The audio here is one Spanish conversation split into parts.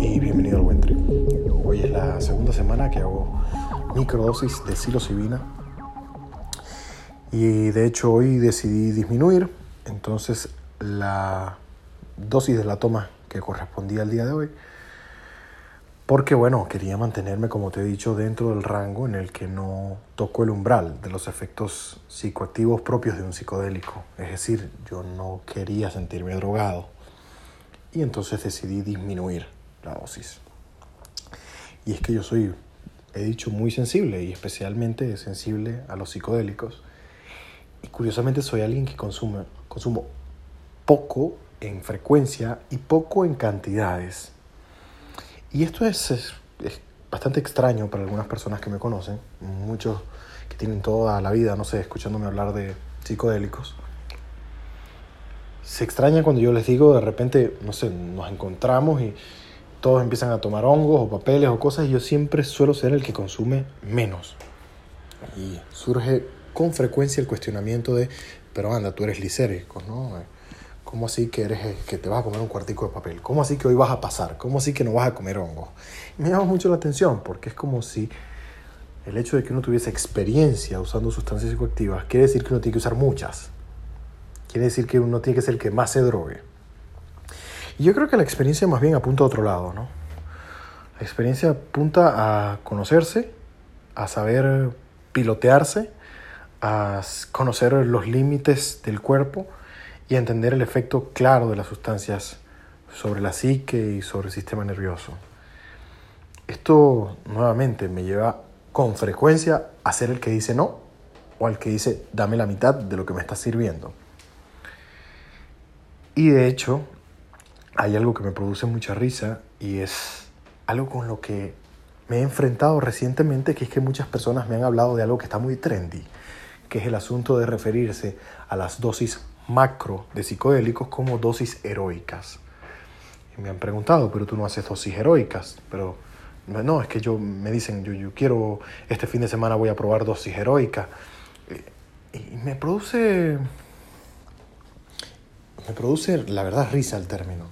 y bienvenido al Buen. Hoy es la segunda semana que hago microdosis de psilocibina y de hecho hoy decidí disminuir, entonces la dosis de la toma que correspondía al día de hoy porque bueno, quería mantenerme, como te he dicho, dentro del rango en el que no toco el umbral de los efectos psicoactivos propios de un psicodélico. Es decir, yo no quería sentirme drogado. Y entonces decidí disminuir la dosis. Y es que yo soy, he dicho, muy sensible y especialmente sensible a los psicodélicos. Y curiosamente soy alguien que consume, consumo poco en frecuencia y poco en cantidades y esto es, es, bastante extraño para algunas personas que me conocen, muchos que tienen toda la vida, no sé, escuchándome hablar de psicodélicos. Se extraña cuando yo les digo, de repente, no sé, nos encontramos y todos empiezan a tomar hongos o papeles o cosas y yo siempre suelo ser el que consume menos. Y surge con frecuencia el cuestionamiento de, pero anda, tú eres lisérico, ¿no? ¿Cómo así que, eres, eh, que te vas a comer un cuartico de papel? ¿Cómo así que hoy vas a pasar? ¿Cómo así que no vas a comer hongo? me llama mucho la atención porque es como si el hecho de que uno tuviese experiencia usando sustancias psicoactivas quiere decir que uno tiene que usar muchas. Quiere decir que uno tiene que ser el que más se drogue. Y yo creo que la experiencia más bien apunta a otro lado, ¿no? La experiencia apunta a conocerse, a saber pilotearse, a conocer los límites del cuerpo, y entender el efecto claro de las sustancias sobre la psique y sobre el sistema nervioso. Esto nuevamente me lleva con frecuencia a ser el que dice no o al que dice dame la mitad de lo que me está sirviendo. Y de hecho, hay algo que me produce mucha risa y es algo con lo que me he enfrentado recientemente, que es que muchas personas me han hablado de algo que está muy trendy, que es el asunto de referirse a las dosis macro de psicodélicos como dosis heroicas. Me han preguntado, pero tú no haces dosis heroicas, pero no, es que yo me dicen, yo, yo quiero, este fin de semana voy a probar dosis heroica. Y me produce, me produce, la verdad, risa el término,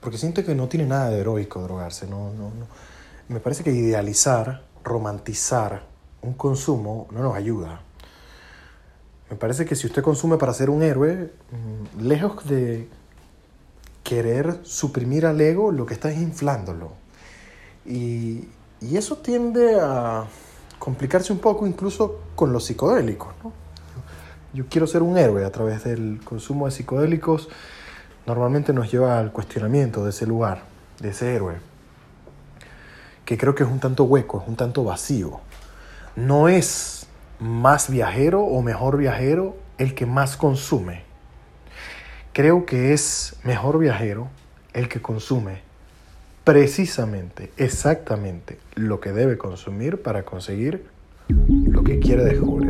porque siento que no tiene nada de heroico drogarse, no, no, no. Me parece que idealizar, romantizar un consumo no nos ayuda. Me parece que si usted consume para ser un héroe, mm, lejos de querer suprimir al ego, lo que está es inflándolo. Y, y eso tiende a complicarse un poco incluso con los psicodélicos. ¿no? Yo quiero ser un héroe a través del consumo de psicodélicos. Normalmente nos lleva al cuestionamiento de ese lugar, de ese héroe, que creo que es un tanto hueco, es un tanto vacío. No es más viajero o mejor viajero el que más consume. Creo que es mejor viajero el que consume precisamente, exactamente lo que debe consumir para conseguir lo que quiere descubrir.